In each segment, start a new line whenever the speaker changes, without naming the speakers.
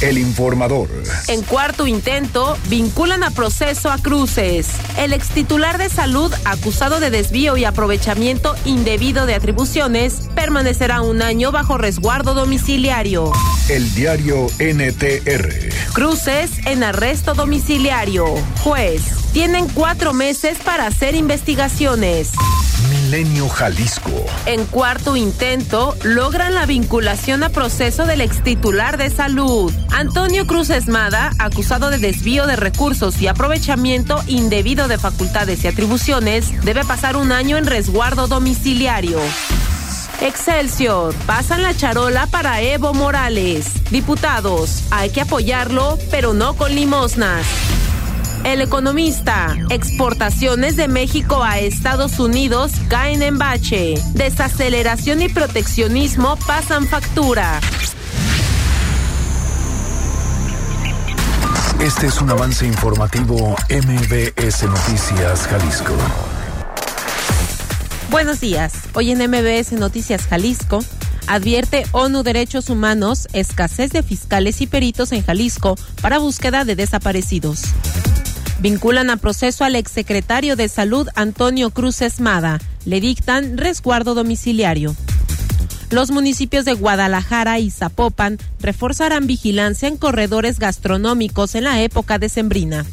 El informador.
En cuarto intento, vinculan a proceso a Cruces. El extitular de salud, acusado de desvío y aprovechamiento indebido de atribuciones, permanecerá un año bajo resguardo domiciliario.
El diario NTR.
Cruces en arresto domiciliario. Juez. Tienen cuatro meses para hacer investigaciones.
Jalisco.
En cuarto intento, logran la vinculación a proceso del extitular de salud. Antonio Cruz Esmada, acusado de desvío de recursos y aprovechamiento indebido de facultades y atribuciones, debe pasar un año en resguardo domiciliario. Excelsior, pasan la charola para Evo Morales. Diputados, hay que apoyarlo, pero no con limosnas. El economista, exportaciones de México a Estados Unidos caen en bache. Desaceleración y proteccionismo pasan factura.
Este es un avance informativo MBS Noticias Jalisco.
Buenos días. Hoy en MBS Noticias Jalisco advierte ONU Derechos Humanos escasez de fiscales y peritos en Jalisco para búsqueda de desaparecidos. Vinculan a proceso al exsecretario de Salud Antonio Cruz Esmada. Le dictan resguardo domiciliario. Los municipios de Guadalajara y Zapopan reforzarán vigilancia en corredores gastronómicos en la época decembrina.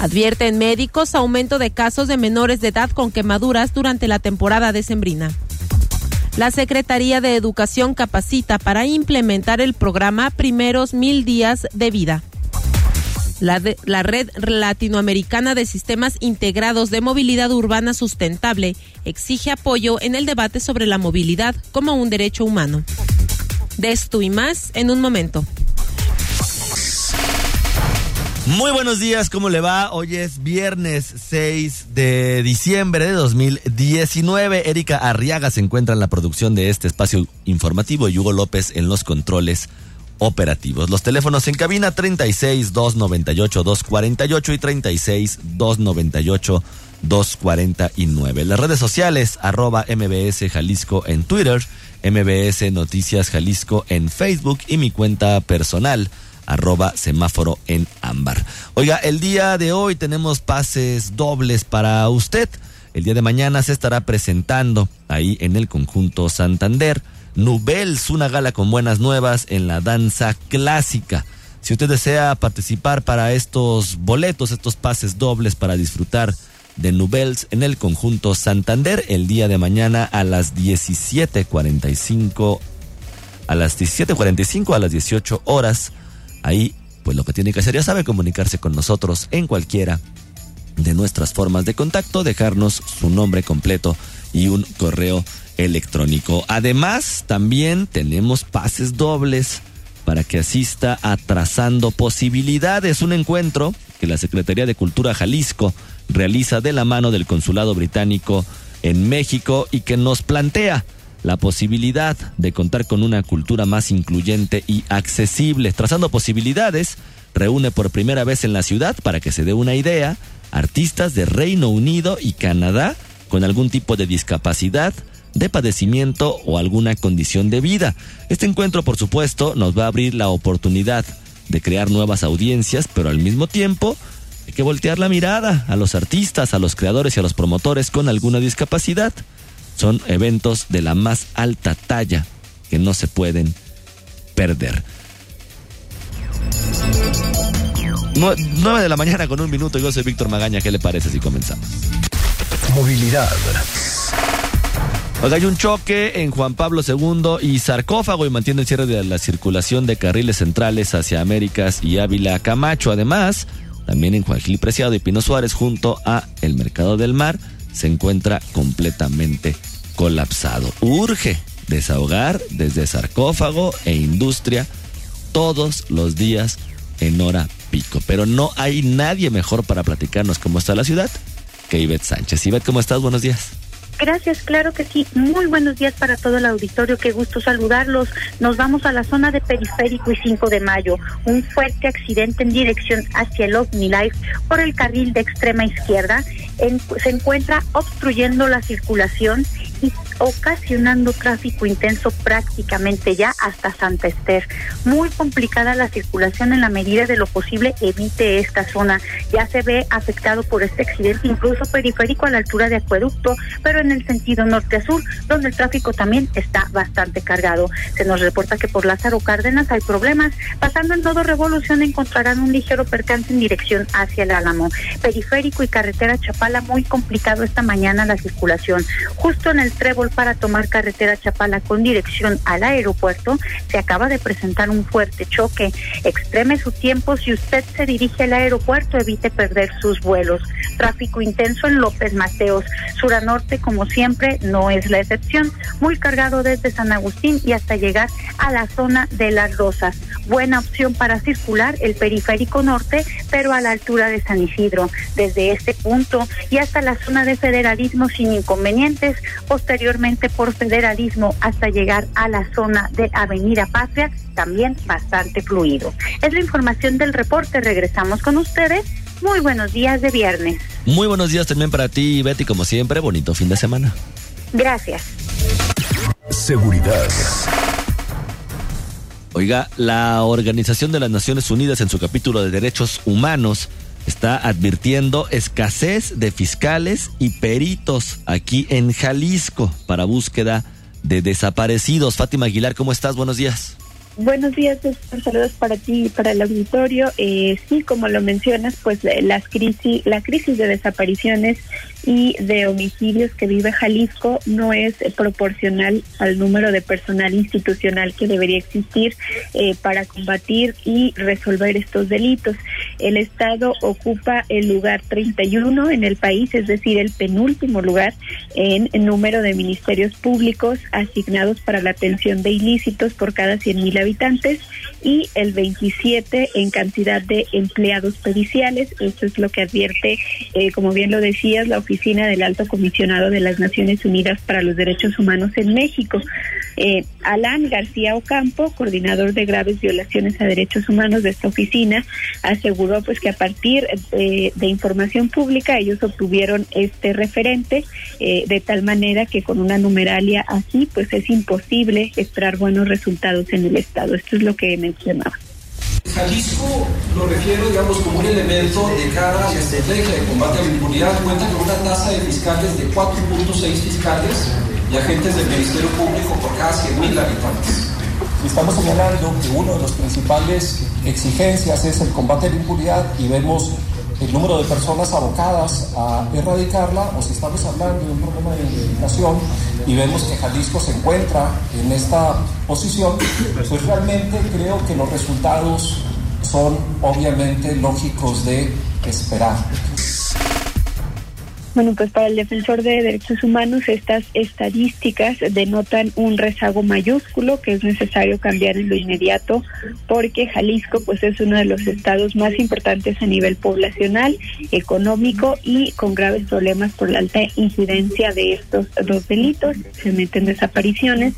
Advierten médicos aumento de casos de menores de edad con quemaduras durante la temporada decembrina. La Secretaría de Educación capacita para implementar el programa Primeros Mil Días de Vida. La, Red Latinoamericana de Sistemas Integrados de Movilidad Urbana Sustentable exige apoyo en el debate sobre la movilidad como un derecho humano. De esto y más en un momento.
Muy buenos días, ¿cómo le va? Hoy es viernes 6 de diciembre de 2019. Erika Arriaga se encuentra en la producción de este espacio informativo y Hugo López en los controles operativos. Los teléfonos en cabina 36 298 248 y 36 298 249. Las redes sociales arroba MBS Jalisco en Twitter, MBS Noticias Jalisco en Facebook y mi cuenta personal arroba semáforo en ámbar. Oiga, el día de hoy tenemos pases dobles para usted. El día de mañana se estará presentando ahí en el conjunto Santander Nubels, una gala con buenas nuevas en la danza clásica. Si usted desea participar para estos boletos, estos pases dobles para disfrutar de Nubels en el conjunto Santander el día de mañana a las 17:45 a las 17:45 a las 18 horas. Ahí pues lo que tiene que hacer ya sabe comunicarse con nosotros en cualquiera de nuestras formas de contacto, dejarnos su nombre completo y un correo electrónico. Además, también tenemos pases dobles para que asista a Trazando Posibilidades, un encuentro que la Secretaría de Cultura Jalisco realiza de la mano del Consulado Británico en México y que nos plantea la posibilidad de contar con una cultura más incluyente y accesible. Trazando Posibilidades reúne por primera vez en la ciudad, para que se dé una idea, artistas de Reino Unido y Canadá con algún tipo de discapacidad, de padecimiento o alguna condición de vida. Este encuentro, por supuesto, nos va a abrir la oportunidad de crear nuevas audiencias, pero al mismo tiempo hay que voltear la mirada a los artistas, a los creadores y a los promotores con alguna discapacidad. Son eventos de la más alta talla que no se pueden perder. 9 de la mañana con un minuto, yo soy Víctor Magaña, ¿qué le parece si comenzamos?
Movilidad.
Hay un choque en Juan Pablo II y sarcófago y mantiene el cierre de la circulación de carriles centrales hacia Américas y Ávila Camacho. Además, también en Juan Gil Preciado y Pino Suárez junto a el Mercado del Mar se encuentra completamente colapsado. Urge desahogar desde sarcófago e industria todos los días en hora pico. Pero no hay nadie mejor para platicarnos cómo está la ciudad que Ivette Sánchez. Ivette, ¿cómo estás? Buenos días.
Gracias, claro que sí. Muy buenos días para todo el auditorio. Qué gusto saludarlos. Nos vamos a la zona de Periférico y 5 de Mayo. Un fuerte accidente en dirección hacia el OVNI-Life por el carril de extrema izquierda. se encuentra obstruyendo la circulación ocasionando tráfico intenso prácticamente ya hasta Santa Esther. Muy complicada la circulación en la medida de lo posible, evite esta zona. Ya se ve afectado por este accidente, incluso periférico a la altura de Acueducto, pero en el sentido norte a sur, donde el tráfico también está bastante cargado. Se nos reporta que por Lázaro Cárdenas hay problemas. Pasando en todo Revolución encontrarán un ligero percance en dirección hacia el Álamo. Periférico y carretera Chapala muy complicado esta mañana la circulación. Justo en el trébol para tomar carretera Chapala con dirección al aeropuerto, se acaba de presentar un fuerte choque. Extreme su tiempo si usted se dirige al aeropuerto, evite perder sus vuelos. Tráfico intenso en López Mateos. Sur a norte, como siempre, no es la excepción. Muy cargado desde San Agustín y hasta llegar a la zona de Las Rosas. Buena opción para circular el periférico norte, pero a la altura de San Isidro. Desde este punto y hasta la zona de federalismo sin inconvenientes. Posteriormente por federalismo hasta llegar a la zona de Avenida Patria, también bastante fluido. Es la información del reporte. Regresamos con ustedes. Muy buenos días de viernes.
Muy buenos días también para ti, Betty, como siempre. Bonito fin de semana.
Gracias.
Seguridad.
Oiga, la Organización de las Naciones Unidas en su capítulo de Derechos Humanos está advirtiendo escasez de fiscales y peritos aquí en Jalisco para búsqueda de desaparecidos. Fátima Aguilar, ¿cómo estás? Buenos días.
Buenos días, saludos para ti y para el auditorio. Eh, sí, como lo mencionas, pues eh, las crisis, la crisis de desapariciones y de homicidios que vive Jalisco no es proporcional al número de personal institucional que debería existir eh, para combatir y resolver estos delitos. El Estado ocupa el lugar 31 en el país, es decir, el penúltimo lugar en, número de ministerios públicos asignados para la atención de ilícitos por cada 100.000 habitantes y el 27 en cantidad de empleados periciales. Esto es lo que advierte, eh, como bien lo decías, la Oficina del Alto Comisionado de las Naciones Unidas para los Derechos Humanos en México. Eh, Alan García Ocampo, coordinador de graves violaciones a derechos humanos de esta oficina, aseguró pues que a partir de, información pública ellos obtuvieron este referente eh, de tal manera que con una numeralia así pues es imposible esperar buenos resultados en el estado. Esto es lo que mencionaba.
Jalisco lo refiero, digamos, como un elemento de cara a la estrategia de combate a la impunidad. Cuenta con una tasa de fiscales de 4.6 fiscales y agentes del Ministerio Público por cada 100.000 habitantes. Estamos señalando que una de las principales exigencias es el combate a la impunidad y vemos el número de personas abocadas a erradicarla, o si estamos hablando de un problema de identificación y vemos que Jalisco se encuentra en esta posición, pues realmente creo que los resultados son obviamente lógicos de esperar.
Bueno, pues para el defensor de derechos humanos estas estadísticas denotan un rezago mayúsculo que es necesario cambiar en lo inmediato porque Jalisco pues es uno de los estados más importantes a nivel poblacional, económico y con graves problemas por la alta incidencia de estos dos delitos. Se meten desapariciones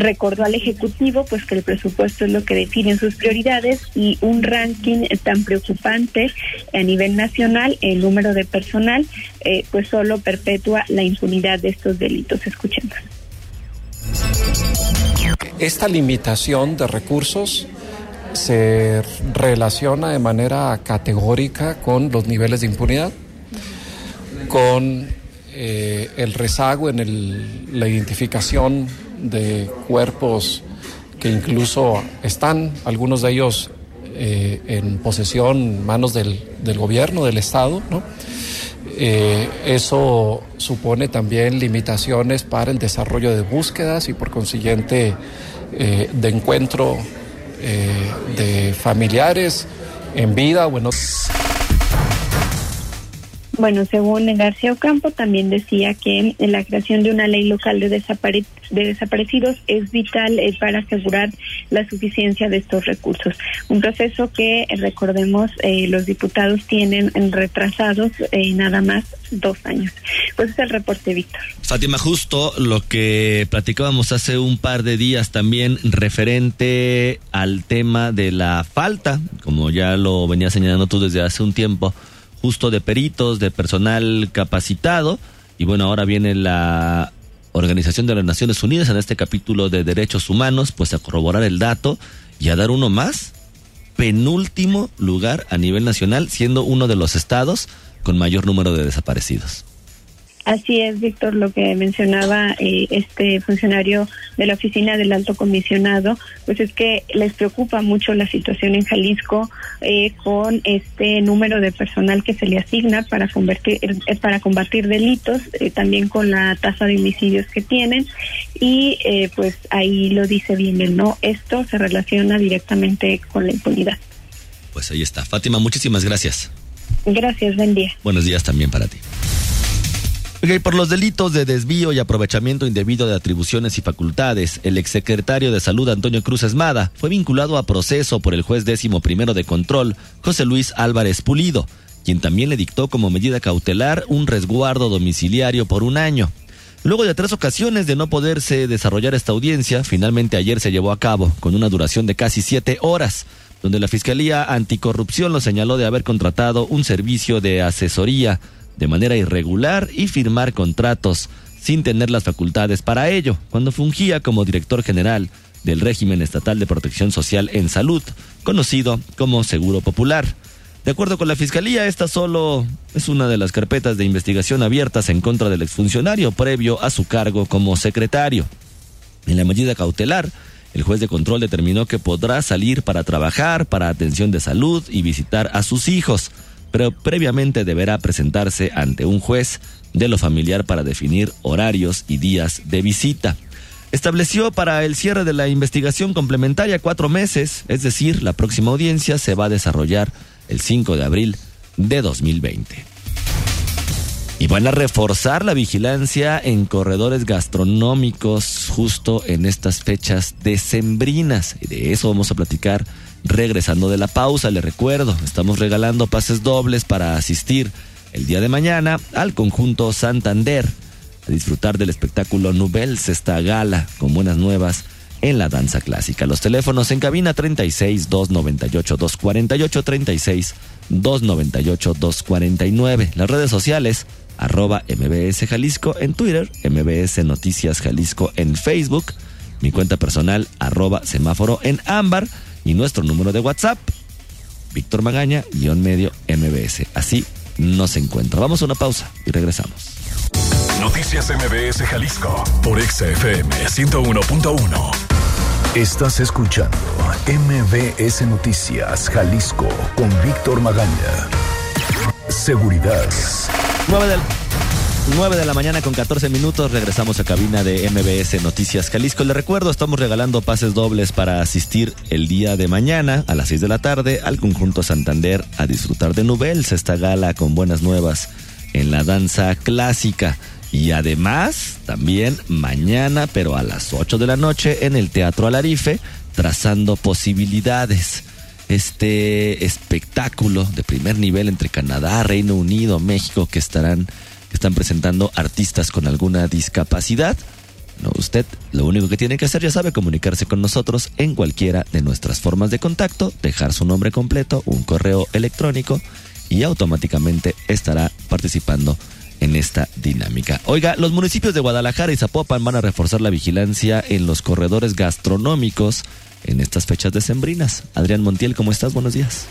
recordó al Ejecutivo pues que el presupuesto es lo que define sus prioridades y un ranking tan preocupante a nivel nacional, el número de personal, eh, pues solo perpetúa la impunidad de estos delitos. Escuchemos.
Esta limitación de recursos se relaciona de manera categórica con los niveles de impunidad, con eh, el rezago en la identificación de cuerpos que incluso están, algunos de ellos eh, en posesión, manos del, gobierno, del Estado. Eh, eso supone también limitaciones para el desarrollo de búsquedas y por consiguiente eh, de encuentro de familiares en vida o
Bueno, según García Ocampo, también decía que la creación de una ley local de, desapare de desaparecidos es vital eh, para asegurar la suficiencia de estos recursos. Un proceso que, recordemos, eh, los diputados tienen retrasados eh, nada más dos años. Pues es el reporte, Víctor.
Fátima, justo lo que platicábamos hace un par de días también referente al tema de la falta, como ya lo venía señalando tú desde hace un tiempo justo de peritos, de personal capacitado. Y bueno, ahora viene la Organización de las Naciones Unidas en este capítulo de Derechos Humanos, pues a corroborar el dato y a dar uno más. Penúltimo lugar a nivel nacional, siendo uno de los estados con mayor número de desaparecidos.
Así es, Víctor, lo que mencionaba eh, este funcionario de la oficina del alto comisionado, pues es que les preocupa mucho la situación en Jalisco eh, con este número de personal que se le asigna para convertir, eh, para combatir delitos, también con la tasa de homicidios que tienen y pues ahí lo dice bien el no, esto se relaciona directamente con la impunidad.
Pues ahí está. Fátima, muchísimas gracias.
Gracias, buen día.
Buenos días también para ti. Por los delitos de desvío y aprovechamiento indebido de atribuciones y facultades, el exsecretario de Salud Antonio Cruz Esmada fue vinculado a proceso por el juez décimo primero de control, José Luis Álvarez Pulido, quien también le dictó como medida cautelar un resguardo domiciliario por un año. Luego de tres ocasiones de no poderse desarrollar esta audiencia, finalmente ayer se llevó a cabo con una duración de casi siete horas, donde la Fiscalía Anticorrupción lo señaló de haber contratado un servicio de asesoría de manera irregular y firmar contratos sin tener las facultades para ello, cuando fungía como director general del régimen estatal de protección social en salud, conocido como Seguro Popular. De acuerdo con la Fiscalía, esta solo es una de las carpetas de investigación abiertas en contra del exfuncionario previo a su cargo como secretario. En la medida cautelar, el juez de control determinó que podrá salir para trabajar, para atención de salud y visitar a sus hijos pero previamente deberá presentarse ante un juez de lo familiar para definir horarios y días de visita. Estableció para el cierre de la investigación complementaria cuatro meses, es decir, la próxima audiencia se va a desarrollar el 5 de abril de 2020. Y van a reforzar la vigilancia en corredores gastronómicos justo en estas fechas decembrinas. De eso vamos a platicar Regresando de la pausa, le recuerdo, estamos regalando pases dobles para asistir el día de mañana al conjunto Santander a disfrutar del espectáculo Nubels, esta gala con buenas nuevas en la danza clásica. Los teléfonos en cabina 36 298 248 36 298 249. Las redes sociales arroba MBS Jalisco en Twitter, MBS Noticias Jalisco en Facebook, mi cuenta personal arroba semáforo en ámbar y nuestro número de WhatsApp, Víctor Magaña, guion medio MBS. Así nos encuentra. Vamos a una pausa y regresamos.
Noticias MBS Jalisco por XFM 101.1. Estás escuchando MBS Noticias Jalisco con Víctor Magaña. Seguridad.
9 del 9 de la mañana con 14 minutos, regresamos a cabina de MBS Noticias Jalisco. Le recuerdo, estamos regalando pases dobles para asistir el día de mañana a las 6 de la tarde al conjunto Santander a disfrutar de Nubels, esta gala con buenas nuevas en la danza clásica. Y además, también mañana, pero a las 8 de la noche, en el Teatro Alarife, trazando posibilidades este espectáculo de primer nivel entre Canadá, Reino Unido, México, que estarán están presentando artistas con alguna discapacidad. No, usted lo único que tiene que hacer, ya sabe, comunicarse con nosotros en cualquiera de nuestras formas de contacto, dejar su nombre completo, un correo electrónico y automáticamente estará participando en esta dinámica. Oiga, los municipios de Guadalajara y Zapopan van a reforzar la vigilancia en los corredores gastronómicos en estas fechas decembrinas. Adrián Montiel, ¿cómo estás? Buenos días.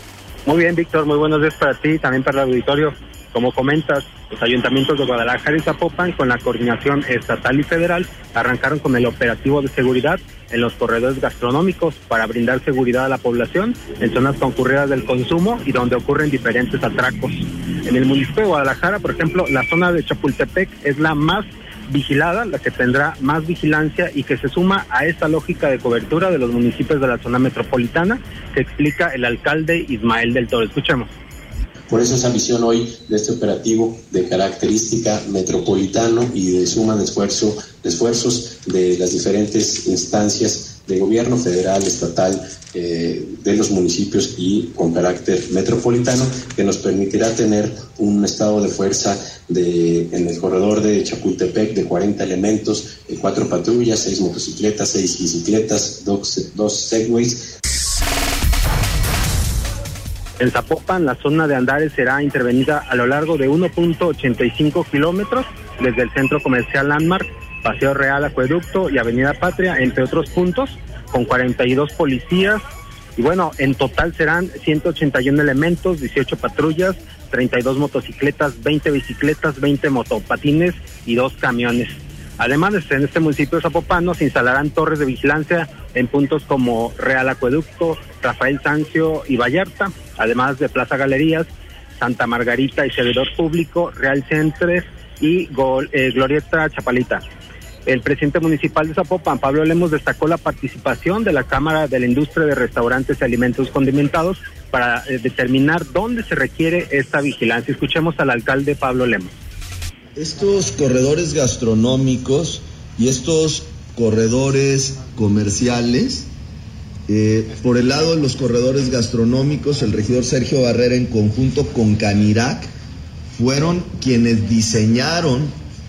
Muy bien, Víctor, muy buenos días para ti y también para el auditorio. Como comentas, los ayuntamientos de Guadalajara y Zapopan, con la coordinación estatal y federal, arrancaron con el operativo de seguridad en los corredores gastronómicos para brindar seguridad a la población en zonas concurridas del consumo y donde ocurren diferentes atracos. En el municipio de Guadalajara, por ejemplo, la zona de Chapultepec es la más vigilada, la que tendrá más vigilancia y que se suma a esta lógica de cobertura de los municipios de la zona metropolitana que explica el alcalde Ismael del Toro. Escuchemos
Por eso esa visión hoy de este operativo de característica metropolitano y de suma de esfuerzo, de esfuerzos de las diferentes instancias de gobierno federal, estatal, eh, de los municipios y con carácter metropolitano, que nos permitirá tener un estado de fuerza en el corredor de Chapultepec de 40 elementos, cuatro patrullas, seis motocicletas, seis bicicletas, dos segways.
En Zapopan, la zona de Andares será intervenida a lo largo de 1.85 kilómetros desde el centro comercial Landmark, Paseo Real Acueducto y Avenida Patria, entre otros puntos, con 42 policías. Y bueno, en total serán 181 elementos, 18 patrullas, 32 motocicletas, 20 bicicletas, 20 motopatines y dos camiones. Además, en este municipio Zapopano se instalarán torres de vigilancia en puntos como Real Acueducto, Rafael Sancio y Vallarta, además de Plaza Galerías, Santa Margarita y Servidor Público, Real Centres y eh, Glorieta Chapalita. El presidente municipal de Zapopan, Pablo Lemos, destacó la participación de la Cámara de la Industria de Restaurantes y Alimentos Condimentados para eh, determinar dónde se requiere esta vigilancia. Escuchemos al alcalde Pablo Lemos.
Estos corredores gastronómicos y estos corredores comerciales, eh, por el lado de los corredores gastronómicos, el regidor Sergio Barrera en conjunto con Canirac fueron quienes diseñaron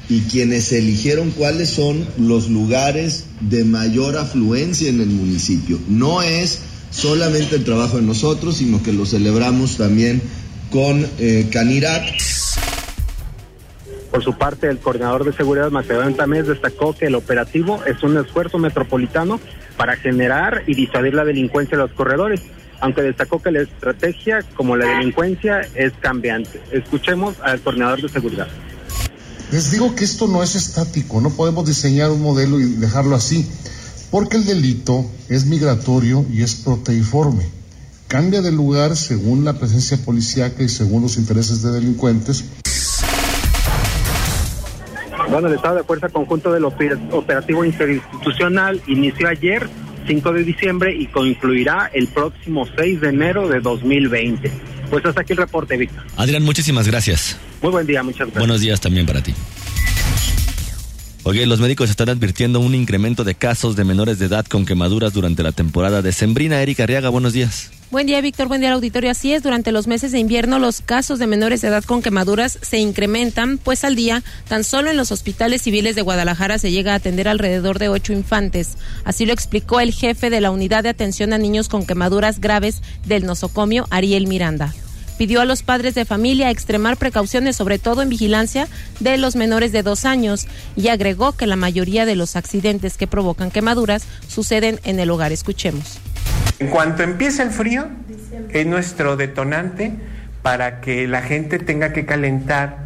y quienes eligieron cuáles son los lugares de mayor afluencia en el municipio. No es solamente el trabajo de nosotros, sino que lo celebramos también con eh, Canirac.
Por su parte, el coordinador de seguridad Macedonio Tamés destacó que el operativo es un esfuerzo metropolitano para generar y disuadir la delincuencia de los corredores, aunque destacó que la estrategia, como la delincuencia, es cambiante. Escuchemos al coordinador de seguridad.
Les digo que esto no es estático, no podemos diseñar un modelo y dejarlo así, porque el delito es migratorio y es proteiforme. Cambia de lugar según la presencia policíaca y según los intereses de delincuentes.
Bueno, el estado de fuerza conjunto del operativo interinstitucional inició ayer, 5 de diciembre, y concluirá el próximo 6 de enero de 2020. Pues hasta aquí el reporte, Víctor.
Adrián, muchísimas gracias.
Muy buen día, muchas gracias.
Buenos días también para ti. Oye, los médicos están advirtiendo un incremento de casos de menores de edad con quemaduras durante la temporada de Sembrina. Erika Arriaga, buenos días.
Buen día, Víctor. Buen día al auditorio. Así es, durante los meses de invierno los casos de menores de edad con quemaduras se incrementan, pues al día, tan solo en los hospitales civiles de Guadalajara se llega a atender alrededor de ocho infantes. Así lo explicó el jefe de la Unidad de Atención a Niños con Quemaduras Graves del nosocomio, Ariel Miranda pidió a los padres de familia extremar precauciones, sobre todo en vigilancia de los menores de dos años, y agregó que la mayoría de los accidentes que provocan quemaduras suceden en el hogar. Escuchemos.
En cuanto empieza el frío, es nuestro detonante para que la gente tenga que calentar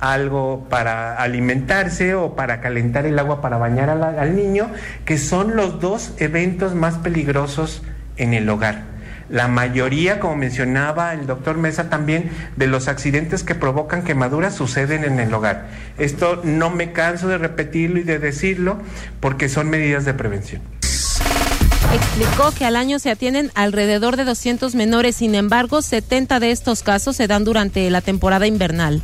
algo para alimentarse o para calentar el agua para bañar al, niño, que son los dos eventos más peligrosos en el hogar. La mayoría, como mencionaba el doctor Mesa también, de los accidentes que provocan quemaduras suceden en el hogar. Esto no me canso de repetirlo y de decirlo porque son medidas de prevención.
Explicó que al año se atienden alrededor de 200 menores, sin embargo, 70 de estos casos se dan durante la temporada invernal.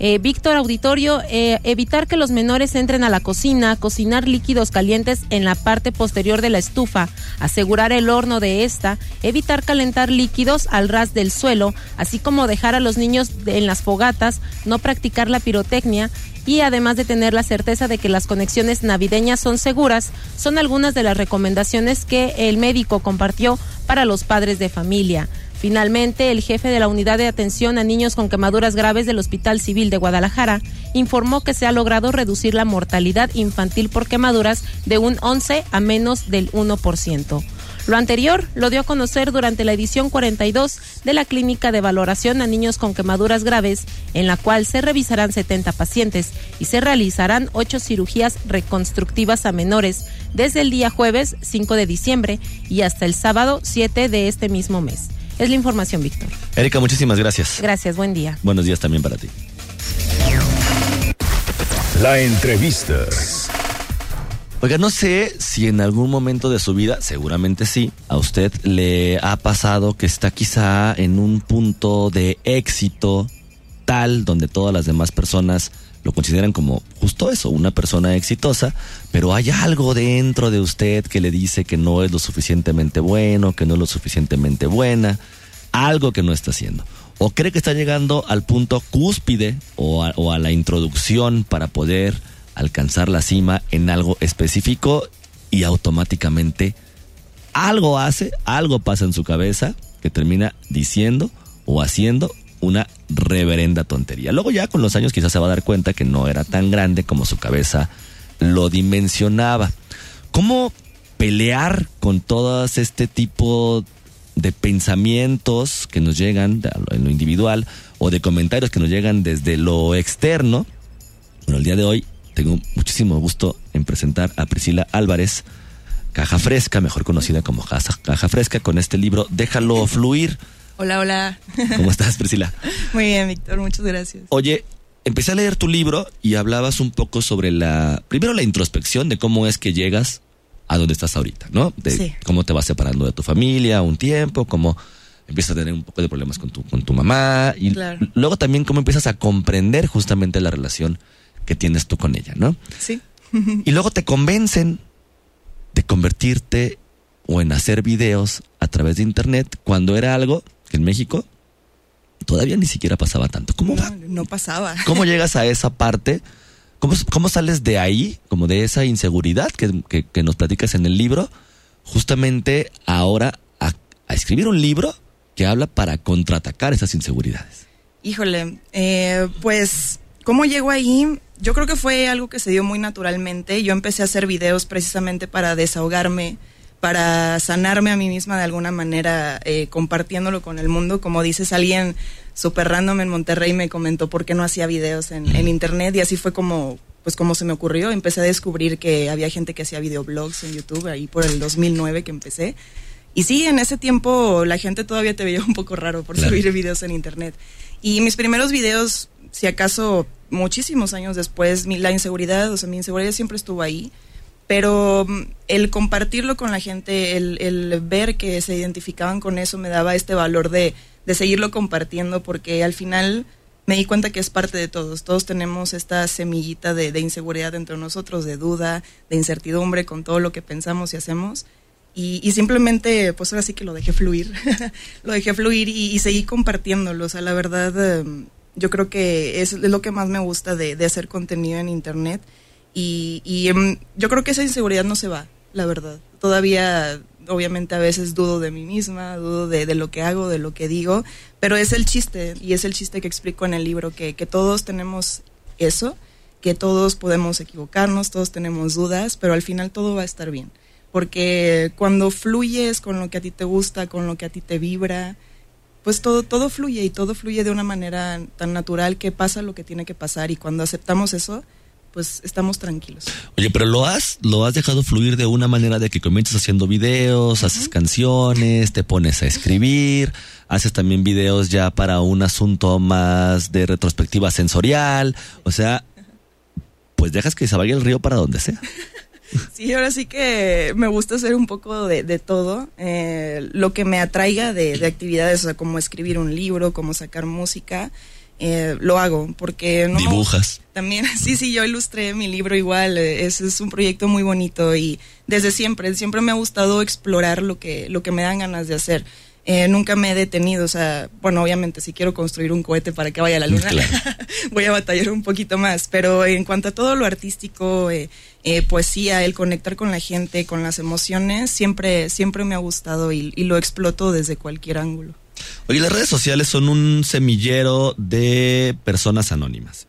Eh, Víctor Auditorio, eh, evitar que los menores entren a la cocina, cocinar líquidos calientes en la parte posterior de la estufa, asegurar el horno de esta, evitar calentar líquidos al ras del suelo, así como dejar a los niños en las fogatas, no practicar la pirotecnia, y además de tener la certeza de que las conexiones navideñas son seguras, son algunas de las recomendaciones que el médico compartió para los padres de familia. Finalmente, el jefe de la Unidad de Atención a Niños con Quemaduras Graves del Hospital Civil de Guadalajara informó que se ha logrado reducir la mortalidad infantil por quemaduras de un 11 a menos del 1%. Lo anterior lo dio a conocer durante la edición 42 de la Clínica de Valoración a Niños con Quemaduras Graves, en la cual se revisarán 70 pacientes y se realizarán 8 cirugías reconstructivas a menores desde el día jueves 5 de diciembre y hasta el sábado 7 de este mismo mes. Es la información, Víctor.
Erika, muchísimas gracias.
Gracias, buen día.
Buenos días también para ti.
La entrevista.
Oiga, no sé si en algún momento de su vida, seguramente sí, a usted le ha pasado que está quizá en un punto de éxito tal donde todas las demás personas lo consideran como justo eso, una persona exitosa, pero hay algo dentro de usted que le dice que no es lo suficientemente bueno, que no es lo suficientemente buena, algo que no está haciendo. O cree que está llegando al punto cúspide o a, o a la introducción para poder alcanzar la cima en algo específico y automáticamente algo hace, algo pasa en su cabeza que termina diciendo o haciendo una reverenda tontería. Luego ya con los años quizás se va a dar cuenta que no era tan grande como su cabeza lo dimensionaba. ¿Cómo pelear con todas este tipo de pensamientos que nos llegan en lo individual o de comentarios que nos llegan desde lo externo? Bueno, el día de hoy tengo muchísimo gusto en presentar a Priscila Álvarez, Caja Fresca, mejor conocida como Caja Fresca, con este libro Déjalo Fluir
Hola, hola.
¿Cómo estás, Priscila?
Muy bien, Víctor, muchas gracias.
Oye, empecé a leer tu libro y hablabas un poco sobre la, primero la introspección de cómo es que llegas a donde estás ahorita, ¿no? De cómo te vas separando de tu familia un tiempo, cómo empiezas a tener un poco de problemas con tu, con tu mamá y luego también cómo empiezas a comprender justamente la relación que tienes tú con ella, ¿no?
Sí.
y luego te convencen de convertirte o en hacer videos a través de internet cuando era algo en México todavía ni siquiera pasaba tanto. ¿Cómo
no, no pasaba.
¿Cómo llegas a esa parte? ¿Cómo, cómo sales de ahí, como de esa inseguridad que, que, nos platicas en el libro, justamente ahora a, escribir un libro que habla para contraatacar esas inseguridades?
Híjole, eh, pues, ¿cómo llego ahí? Yo creo que fue algo que se dio muy naturalmente. Yo empecé a hacer videos precisamente para desahogarme para sanarme a mí misma de alguna manera, eh, compartiéndolo con el mundo. Como dices, alguien súper random en Monterrey me comentó por qué no hacía videos en, internet y así fue como pues como se me ocurrió, empecé a descubrir que había gente que hacía videoblogs en YouTube, ahí por el 2009 que empecé. Y sí, en ese tiempo la gente todavía te veía un poco raro por subir videos en internet. Y mis primeros videos, si acaso muchísimos años después, la inseguridad, o sea, mi inseguridad siempre estuvo ahí pero mm, el compartirlo con la gente, el, ver que se identificaban con eso, me daba este valor de, seguirlo compartiendo, porque al final me di cuenta que es parte de todos. Todos tenemos esta semillita de, inseguridad entre nosotros, de duda, de incertidumbre con todo lo que pensamos y hacemos. Y, simplemente, pues ahora sí que lo dejé fluir. lo dejé fluir y, seguí compartiéndolo. O sea, la verdad, em, yo creo que es, lo que más me gusta de, de hacer contenido en Internet y, em, yo creo que esa inseguridad no se va, la verdad. Todavía, obviamente, a veces dudo de mí misma, dudo de, lo que hago, de lo que digo, pero es el chiste, y es el chiste que explico en el libro, que, que todos tenemos eso, que todos podemos equivocarnos, todos tenemos dudas, pero al final todo va a estar bien. Porque cuando fluyes con lo que a ti te gusta, con lo que a ti te vibra, pues todo, todo fluye y todo fluye de una manera tan natural que pasa lo que tiene que pasar y cuando aceptamos eso, pues estamos tranquilos.
Oye, pero lo has, lo has dejado fluir de una manera de que comienzas haciendo videos, haces canciones, te pones a escribir, haces también videos ya para un asunto más de retrospectiva sensorial, o sea, pues dejas que se vaya el río para donde sea.
Sí, ahora sí que me gusta hacer un poco de, de todo, eh, lo que me atraiga de, de actividades, o sea, como escribir un libro, como sacar música. Eh, lo hago porque no
dibujas
también sí sí yo ilustré mi libro igual eh, es, es un proyecto muy bonito y desde siempre siempre me ha gustado explorar lo que lo que me dan ganas de hacer eh, nunca me he detenido o sea bueno obviamente si quiero construir un cohete para que vaya a la luna voy a batallar un poquito más pero en cuanto a todo lo artístico poesía el conectar con la gente con las emociones siempre siempre me ha gustado y lo exploto desde cualquier ángulo
Oye, las redes sociales son un semillero de personas anónimas.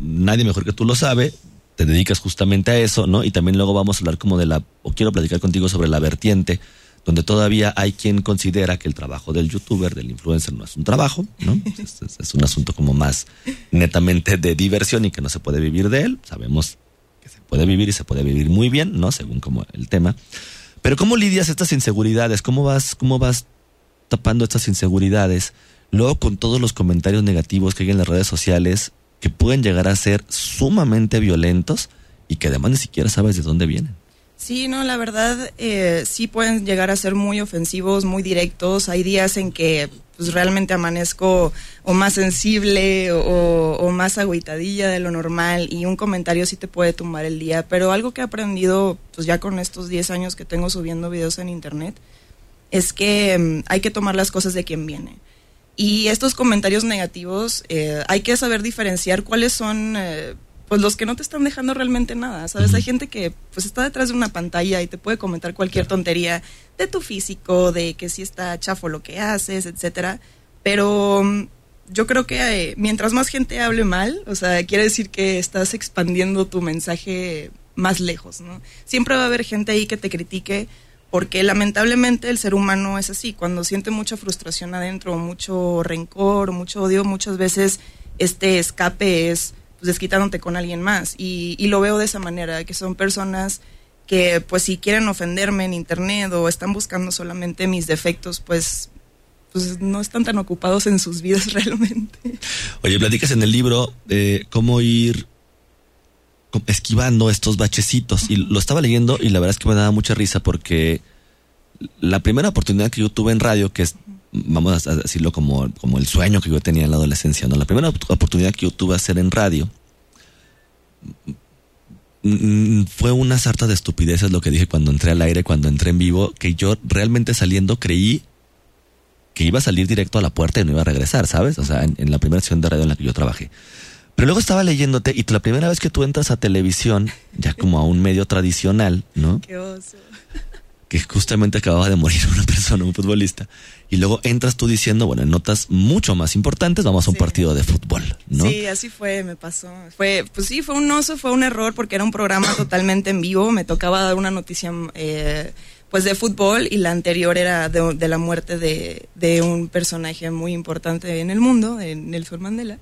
Nadie mejor que tú lo sabe. Te dedicas justamente a eso, ¿no? Y también luego vamos a hablar como de la, o quiero platicar contigo sobre la vertiente, donde todavía hay quien considera que el trabajo del youtuber, del influencer, no es un trabajo, ¿no? es, un asunto como más netamente de diversión y que no se puede vivir de él. Sabemos que se puede vivir y se puede vivir muy bien, ¿no? Según como el tema. Pero ¿cómo lidias estas inseguridades? ¿Cómo vas, cómo vas tapando estas inseguridades, luego con todos los comentarios negativos que hay en las redes sociales que pueden llegar a ser sumamente violentos y que además ni siquiera sabes de dónde vienen.
Sí, no, la verdad eh, sí pueden llegar a ser muy ofensivos, muy directos. Hay días en que pues realmente amanezco o más sensible o, más agüitadilla de lo normal y un comentario sí te puede tumbar el día. Pero algo que he aprendido pues ya con estos 10 años que tengo subiendo videos en internet es que mm, hay que tomar las cosas de quien viene. Y estos comentarios negativos eh, hay que saber diferenciar cuáles son eh, pues los que no te están dejando realmente nada, ¿sabes? Hay gente que pues está detrás de una pantalla y te puede comentar cualquier tontería de tu físico, de que si está chafo lo que haces, etcétera, pero mm, yo creo que eh, mientras más gente hable mal, o sea, quiere decir que estás expandiendo tu mensaje más lejos, ¿no? Siempre va a haber gente ahí que te critique porque lamentablemente el ser humano es así, cuando siente mucha frustración adentro, mucho rencor, mucho odio, muchas veces este escape es pues, desquitándote con alguien más. Y, y lo veo de esa manera, que son personas que pues si quieren ofenderme en internet o están buscando solamente mis defectos, pues pues no están tan ocupados en sus vidas realmente.
Oye, platicas en el libro de cómo ir esquivando estos bachecitos y lo estaba leyendo y la verdad es que me daba mucha risa porque la primera oportunidad que yo tuve en radio, que es vamos a decirlo como, como el sueño que yo tenía en la adolescencia, ¿no? La primera oportunidad que yo tuve a hacer en radio mm, mm, fue una sarta de estupideces lo que dije cuando entré al aire, cuando entré en vivo, que yo realmente saliendo creí que iba a salir directo a la puerta y no iba a regresar, ¿sabes? O sea, en, en la primera sesión de radio en la que yo trabajé. Pero luego estaba leyéndote y la primera vez que tú entras a televisión, ya como a un medio tradicional, ¿no?
Qué oso
que justamente acababa de morir una persona, un futbolista, y luego entras tú diciendo, bueno, en notas mucho más importantes, vamos a un partido de fútbol, ¿no?
Sí, así fue, me pasó. Fue, pues sí, fue un oso, fue un error porque era un programa totalmente en vivo, me tocaba dar una noticia eh, pues de fútbol y la anterior era de, la muerte de, de, un personaje muy importante en el mundo, de Nelson Mandela.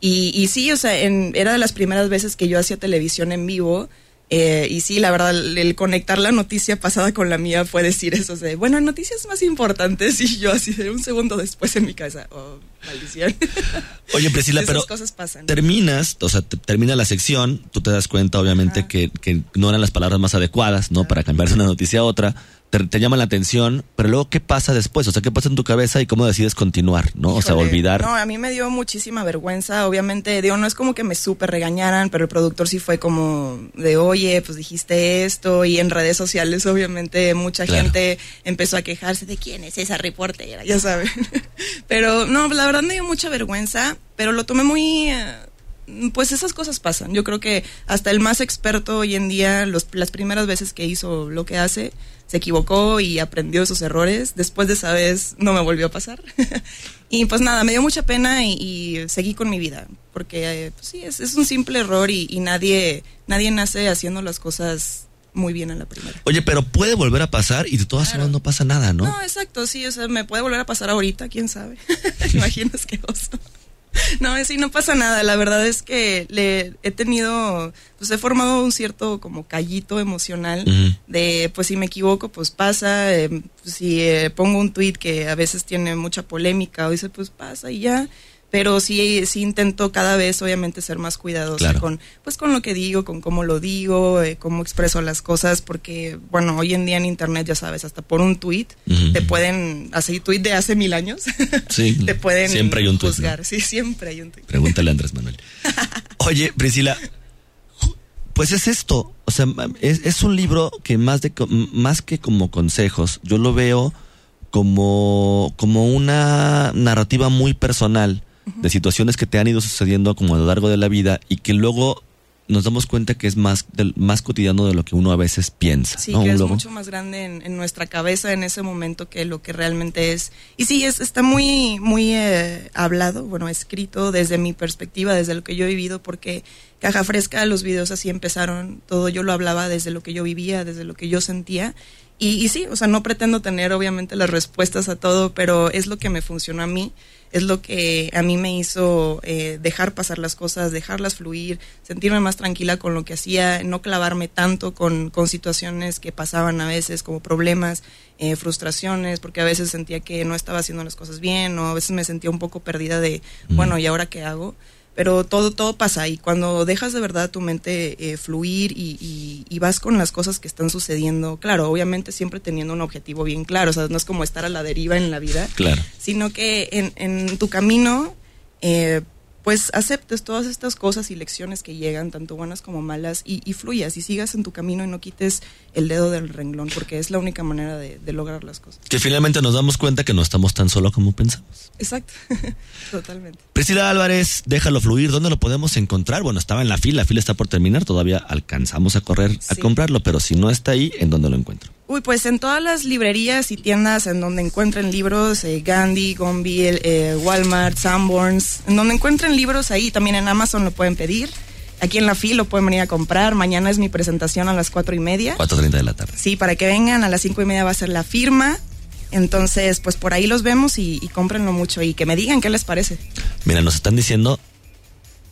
Y, y sí, o sea, en, era de las primeras veces que yo hacía televisión en vivo eh, y sí, la verdad, el, conectar la noticia pasada con la mía fue decir eso de, bueno, noticias más importantes y yo así de un segundo después en mi casa, oh, maldición.
Oye, Priscila, pero
cosas pasan.
terminas, o sea, termina la sección, tú te das cuenta obviamente que, que, no eran las palabras más adecuadas, ¿no? Para cambiar de una noticia a otra te, te, llama la atención, pero luego, ¿qué pasa después? O sea, ¿qué pasa en tu cabeza y cómo decides continuar, no? o sea, olvidar.
No, a mí me dio muchísima vergüenza. Obviamente, digo, no es como que me súper regañaran, pero el productor sí fue como de, oye, pues dijiste esto. Y en redes sociales, obviamente, mucha gente empezó a quejarse de quién es esa reportera, ya saben. pero no, la verdad me dio mucha vergüenza, pero lo tomé muy. Eh, pues esas cosas pasan. Yo creo que hasta el más experto hoy en día, los, las primeras veces que hizo lo que hace, se equivocó y aprendió esos errores. Después de esa vez no me volvió a pasar. y pues nada, me dio mucha pena y, seguí con mi vida. Porque eh, pues sí, es, es, un simple error y, y, nadie, nadie nace haciendo las cosas muy bien en la primera.
Oye, pero puede volver a pasar y de todas formas no pasa nada, ¿no?
No, exacto, sí, o sea, me puede volver a pasar ahorita, quién sabe. Imaginas qué oso. No, sí, no pasa nada. La verdad es que le he tenido, pues he formado un cierto como callito emocional de, pues si me equivoco, pues pasa. Eh, si eh, pongo un tweet que a veces tiene mucha polémica o dice, pues pasa y ya pero sí, sí intento cada vez obviamente ser más cuidadosa con, pues con lo que digo, con cómo lo digo, eh, cómo expreso las cosas, porque bueno, hoy en día en internet ya sabes, hasta por un tweet te pueden, así tweet de hace mil años,
sí,
te pueden
siempre hay un tweet,
juzgar, sí, siempre hay un tweet.
Pregúntale a Andrés Manuel. Oye, Priscila, pues es esto, o sea, es, es un libro que más de más que como consejos, yo lo veo como, como una narrativa muy personal de situaciones que te han ido sucediendo como a lo largo de la vida y que luego nos damos cuenta que es más del, más cotidiano de lo que uno a veces piensa.
Sí, que es mucho más grande en, nuestra cabeza en ese momento que lo que realmente es. Y sí, es, está muy, muy eh, hablado, bueno, escrito desde mi perspectiva, desde lo que yo he vivido, porque Caja Fresca, los videos así empezaron, todo yo lo hablaba desde lo que yo vivía, desde lo que yo sentía. Y, y sí, o sea, no pretendo tener obviamente las respuestas a todo, pero es lo que me funcionó a mí es lo que a mí me hizo eh, dejar pasar las cosas, dejarlas fluir, sentirme más tranquila con lo que hacía, no clavarme tanto con, con situaciones que pasaban a veces como problemas, eh, frustraciones, porque a veces sentía que no estaba haciendo las cosas bien o a veces me sentía un poco perdida de, bueno, ¿y ahora qué hago? Pero todo, todo pasa y cuando dejas de verdad tu mente eh, fluir y, y, y, vas con las cosas que están sucediendo, claro, obviamente siempre teniendo un objetivo bien claro, o sea, no es como estar a la deriva en la vida,
claro.
sino que en, en tu camino... Eh, pues aceptes todas estas cosas y lecciones que llegan, tanto buenas como malas, y, y, fluyas y sigas en tu camino y no quites el dedo del renglón, porque es la única manera de, de lograr las cosas.
Que finalmente nos damos cuenta que no estamos tan solos como pensamos.
Exacto, totalmente.
Priscila Álvarez, déjalo fluir, ¿dónde lo podemos encontrar? Bueno, estaba en la fila, la fila está por terminar, todavía alcanzamos a correr sí. a comprarlo, pero si no está ahí, ¿en dónde lo encuentro?
Uy, pues en todas las librerías y tiendas en donde encuentren libros, eh, Gandhi, Gombi, eh, Walmart, Sanborns, en donde encuentren libros ahí, también en Amazon lo pueden pedir. Aquí en la FIL lo pueden venir a comprar. Mañana es mi presentación a las cuatro y media.
Cuatro treinta de la tarde.
Sí, para que vengan a las cinco y media va a ser la firma. Entonces, pues por ahí los vemos y, y cómprenlo mucho y que me digan qué les parece.
Mira, nos están diciendo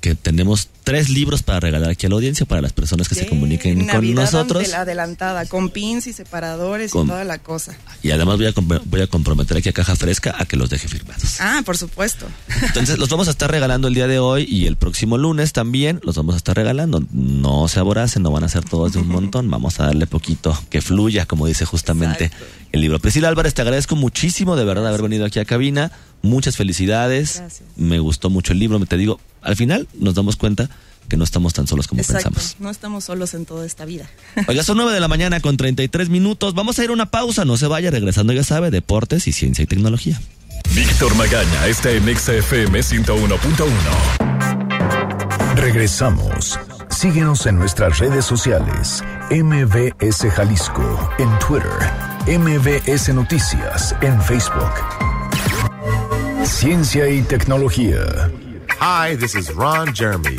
que tenemos tres libros para regalar aquí a la audiencia para las personas que se comuniquen
Navidad
con nosotros.
La adelantada, con pins y separadores
Con-
y toda la cosa.
Y además voy a, voy a comprometer aquí a Caja Fresca a que los deje firmados.
Ah, por supuesto.
Entonces los vamos a estar regalando el día de hoy y el próximo lunes también los vamos a estar regalando. No se aboracen, no van a ser todos de un montón. Vamos a darle poquito que fluya, como dice justamente el libro. Priscila Álvarez, te agradezco muchísimo de verdad haber venido aquí a cabina. Muchas felicidades.
Gracias.
Me gustó mucho el libro. Te digo, al final nos damos cuenta que no estamos tan solos como
Exacto.
pensamos.
No estamos solos en toda esta vida.
Oiga, son 9 de la mañana con 33 minutos. Vamos a ir a una pausa. No se vaya. Regresando, ya sabe, deportes y ciencia y tecnología.
Víctor Magaña está en XFM 101.1. Regresamos. Síguenos en nuestras redes sociales. MBS Jalisco en Twitter. MBS Noticias en Facebook. Ciencia y tecnología.
Hi, this is Ron Jeremy.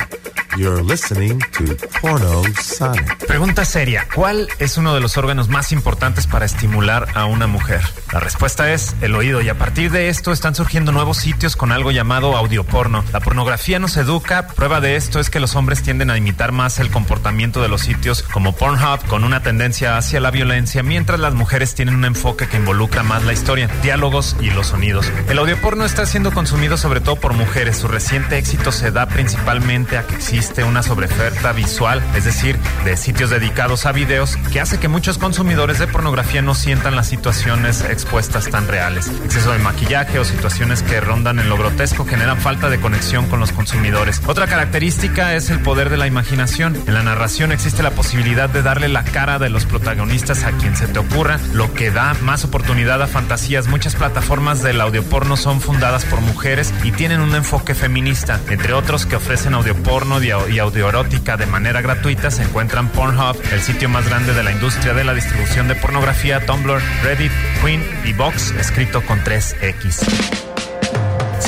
You're listening to Porno Sonic.
Pregunta seria, ¿cuál es uno de los órganos más importantes para estimular a una mujer? La respuesta es el oído y a partir de esto están surgiendo nuevos sitios con algo llamado audioporno. La pornografía nos educa, prueba de esto es que los hombres tienden a imitar más el comportamiento de los sitios como Pornhub con una tendencia hacia la violencia, mientras las mujeres tienen un enfoque que involucra más la historia, diálogos y los sonidos. El audioporno está siendo consumido sobre todo por mujeres. Su reciente éxito se da principalmente a que existe una sobreoferta visual, es decir, de sitios dedicados a videos, que hace que muchos consumidores de pornografía no sientan las situaciones expuestas tan reales. Exceso de maquillaje o situaciones que rondan en lo grotesco generan falta de conexión con los consumidores. Otra característica es el poder de la imaginación. En la narración existe la posibilidad de darle la cara de los protagonistas a quien se te ocurra, lo que da más oportunidad a fantasías. Muchas plataformas del audioporno son fundadas por mujeres y tienen un enfoque feminista. Entre otros que ofrecen audioporno y au- y audioerótica de manera gratuita se encuentran Pornhub, el sitio más grande de la industria de la distribución de pornografía, Tumblr, Reddit, Queen y Vox, escrito con 3X.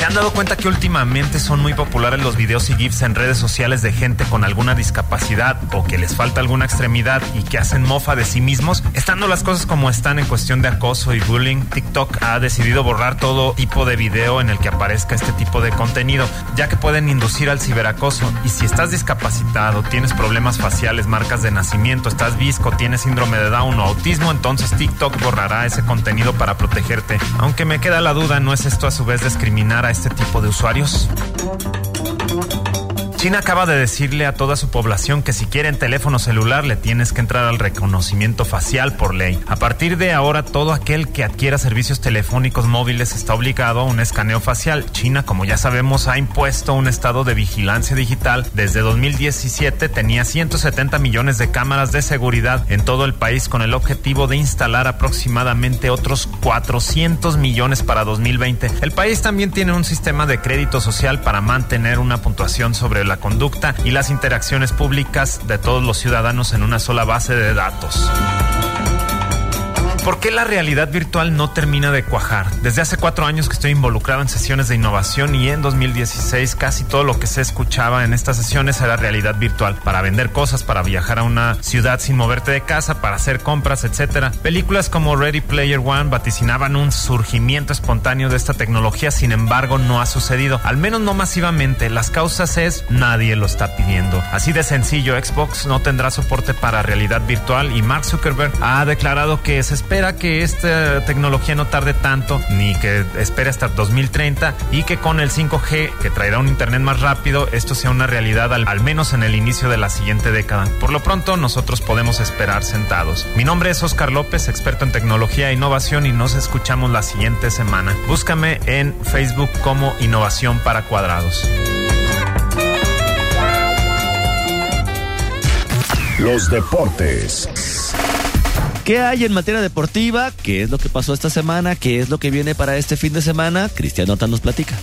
¿Se han dado cuenta que últimamente son muy populares los videos y GIFs en redes sociales de gente con alguna discapacidad o que les falta alguna extremidad y que hacen mofa de sí mismos? Estando las cosas como están en cuestión de acoso y bullying, TikTok ha decidido borrar todo tipo de video en el que aparezca este tipo de contenido, ya que pueden inducir al ciberacoso. Y si estás discapacitado, tienes problemas faciales, marcas de nacimiento, estás visco, tienes síndrome de Down o autismo, entonces TikTok borrará ese contenido para protegerte. Aunque me queda la duda, ¿no es esto a su vez discriminar a este tipo de usuarios? China acaba de decirle a toda su población que si quieren teléfono celular le tienes que entrar al reconocimiento facial por ley. A partir de ahora, todo aquel que adquiera servicios telefónicos móviles está obligado a un escaneo facial. China, como ya sabemos, ha impuesto un estado de vigilancia digital. Desde 2017 tenía 170 millones de cámaras de seguridad en todo el país con el objetivo de instalar aproximadamente otros 400 millones para 2020. El país también tiene un sistema de crédito social para mantener una puntuación sobre la conducta y las interacciones públicas de todos los ciudadanos en una sola base de datos. ¿Por qué la realidad virtual no termina de cuajar? Desde hace cuatro años que estoy involucrado en sesiones de innovación y en 2016 casi todo lo que se escuchaba en estas sesiones era realidad virtual. Para vender cosas, para viajar a una ciudad sin moverte de casa, para hacer compras, etc. Películas como Ready Player One vaticinaban un surgimiento espontáneo de esta tecnología, sin embargo no ha sucedido. Al menos no masivamente. Las causas es nadie lo está pidiendo. Así de sencillo, Xbox no tendrá soporte para realidad virtual y Mark Zuckerberg ha declarado que es espera que esta tecnología no tarde tanto, ni que espere hasta 2030 y que con el 5G, que traerá un internet más rápido, esto sea una realidad al, menos en el inicio de la siguiente década. Por lo pronto, nosotros podemos esperar sentados. Mi nombre es Oscar López, experto en tecnología e innovación y nos escuchamos la siguiente semana. Búscame en Facebook como Innovación para Cuadrados.
Los deportes.
¿Qué hay en materia deportiva? ¿Qué es lo que pasó esta semana? ¿Qué es lo que viene para este fin de semana? Cristian Nota nos platica.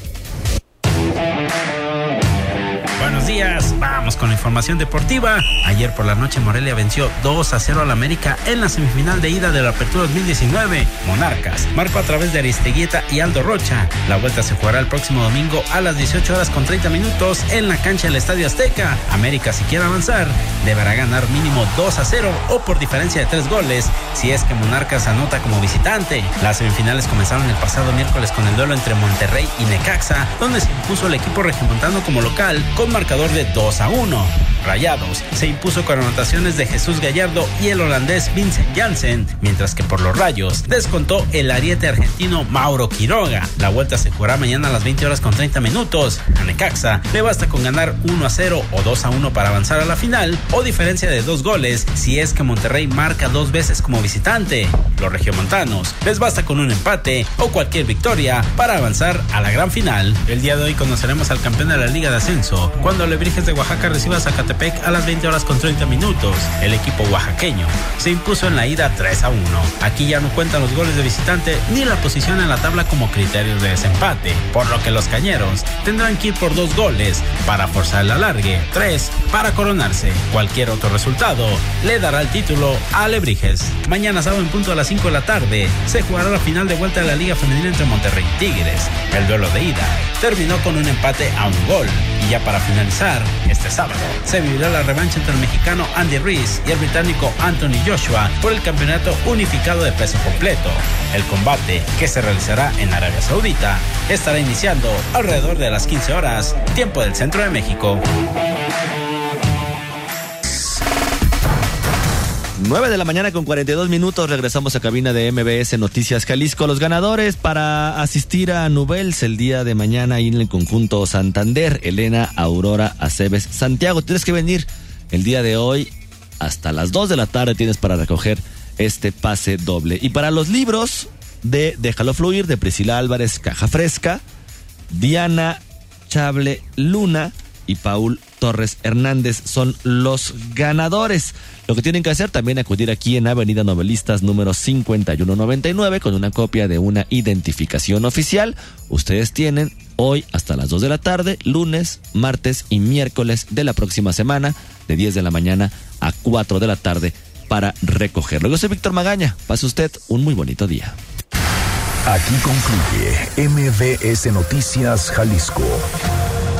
Con la información deportiva. Ayer por la noche Morelia venció 2 a 0 al América en la semifinal de ida de la Apertura 2019. Monarcas marcó a través de Aristeguieta y Aldo Rocha. La vuelta se jugará el próximo domingo a las 18 horas con 30 minutos en la cancha del Estadio Azteca. América si quiere avanzar deberá ganar mínimo 2 a 0 o por diferencia de 3 goles si es que Monarcas anota como visitante. Las semifinales comenzaron el pasado miércoles con el duelo entre Monterrey y Necaxa, donde se impuso el equipo regimontano como local con marcador de 2 a 1. Rayados se impuso con anotaciones de Jesús Gallardo y el holandés Vincent Janssen, mientras que por los Rayos descontó el ariete argentino Mauro Quiroga. La vuelta se jugará mañana a las 20 horas con 30 minutos. A Necaxa le basta con ganar 1 a 0 o 2 a 1 para avanzar a la final o diferencia de dos goles si es que Monterrey marca dos veces como visitante. Los regiomontanos les basta con un empate o cualquier victoria para avanzar a la gran final. El día de hoy conoceremos al campeón de la Liga de Ascenso cuando Lebrijes de Oaxaca reciba a Zacatepec a las 20 horas con 30 minutos. El equipo oaxaqueño se impuso en la ida 3 a 1. Aquí ya no cuentan los goles de visitante ni la posición en la tabla como criterios de desempate, por lo que los cañeros tendrán que ir por dos goles para forzar el alargue, tres para coronarse. Cualquier otro resultado le dará el título a Lebrijes. Mañana sábado en punto a las 5 de la tarde se jugará la final de vuelta de la Liga Femenina entre Monterrey y Tigres. El duelo de ida terminó con un empate a un gol y ya para finalizar, este sábado se vivirá la revancha entre el mexicano Andy Reese y el británico Anthony Joshua por el campeonato unificado de peso completo. El combate, que se realizará en Arabia Saudita, estará iniciando alrededor de las 15 horas, tiempo del centro de México.
9 de la mañana con 42 minutos. Regresamos a cabina de MBS Noticias Jalisco. Los ganadores para asistir a Nubels el día de mañana ahí en el conjunto Santander. Elena Aurora Aceves Santiago. Tienes que venir el día de hoy hasta las 2 de la tarde. Tienes para recoger este pase doble. Y para los libros de Déjalo Fluir de Priscila Álvarez Caja Fresca, Diana Chable Luna y Paul Torres Hernández son los ganadores. Lo que tienen que hacer también acudir aquí en Avenida Novelistas número 5199 con una copia de una identificación oficial. Ustedes tienen hoy hasta las 2 de la tarde, lunes, martes y miércoles de la próxima semana, de 10 de la mañana a 4 de la tarde para recogerlo. Yo soy Víctor Magaña. Pase usted un muy bonito día.
Aquí concluye MBS Noticias Jalisco.